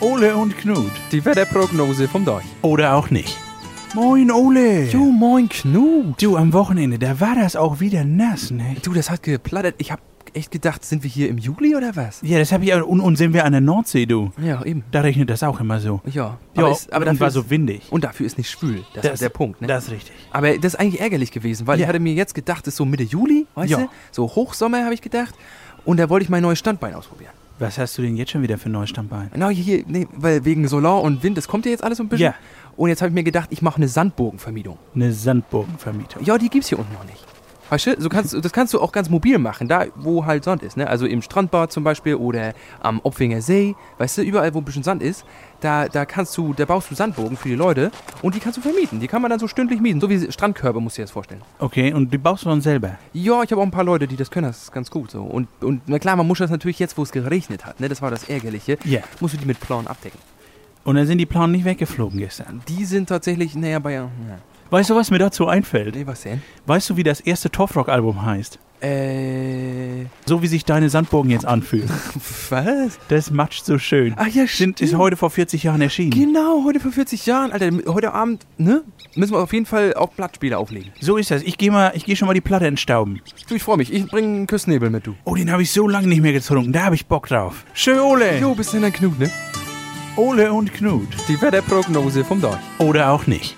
Ole und Knut. Die Wetterprognose vom Deich. Oder auch nicht. Moin, Ole. Jo, moin Knut. Du, am Wochenende, da war das auch wieder nass, ne? Du, das hat geplattert. Ich hab echt gedacht, sind wir hier im Juli oder was? Ja, das hab ich auch. Und, und sind wir an der Nordsee, du? Ja, eben. Da regnet das auch immer so. Ja. Ja, aber, ist, aber und dafür war ist, so windig. Und dafür ist nicht schwül. Das, ist der Punkt, ne? Das ist richtig. aber das ist eigentlich ärgerlich gewesen, weil Ja. ich hatte mir jetzt gedacht, das ist so Mitte Juli, weißt Ja. du? So Hochsommer habe ich gedacht. Und da wollte ich mein neues Standbein ausprobieren. Was hast du denn jetzt schon wieder für ein neues Standbein? Genau, hier, nee, weil wegen Solar und Wind, das kommt ja jetzt alles so ein bisschen. Ja. Und jetzt habe ich mir gedacht, ich mache eine Sandbogenvermietung. Eine Sandburgenvermietung. Ja, die gibt's hier unten noch nicht. Weißt du, so kannst, das kannst du auch ganz mobil machen, da wo halt Sand ist, ne? Also im Strandbad zum Beispiel oder am Opfinger See, weißt du, überall wo ein bisschen Sand ist, da, da kannst du, da baust du Sandbogen für die Leute und die kannst du vermieten. Die kann man dann so stündlich mieten, so wie Strandkörbe, musst du dir das vorstellen. Okay, und die baust du dann selber? Ja, ich habe auch ein paar Leute, die das können, das ist ganz gut so. Und, und na klar, man muss das natürlich jetzt, wo es geregnet hat, ne? Das war das Ärgerliche. Ja. Musst du die mit Plan abdecken. Und dann sind die Planen nicht weggeflogen gestern. Die sind tatsächlich, naja, bei, ja. Weißt du, was mir dazu einfällt? Nee, was denn? Weißt du, wie das erste Torfrock-Album heißt? Äh, So wie sich deine Sandburgen jetzt anfühlen. was? Das matscht so schön. Ach ja, Sind, ist stimmt. heute vor 40 Jahren erschienen. Genau, heute vor 40 Jahren. Alter, heute Abend, ne? Müssen wir auf jeden Fall auch Blattspiele auflegen. So ist das. Ich gehe mal, ich gehe schon mal die Platte entstauben. Du, ich freue mich. Ich bringe einen Küssnebel mit, du. Oh, den habe ich so lange nicht mehr getrunken. Da habe ich Bock drauf. Schön, Ole. Jo, bist du denn ein Knut, ne? Ole und Knut. Die Wetterprognose vom Dorf. Oder auch nicht.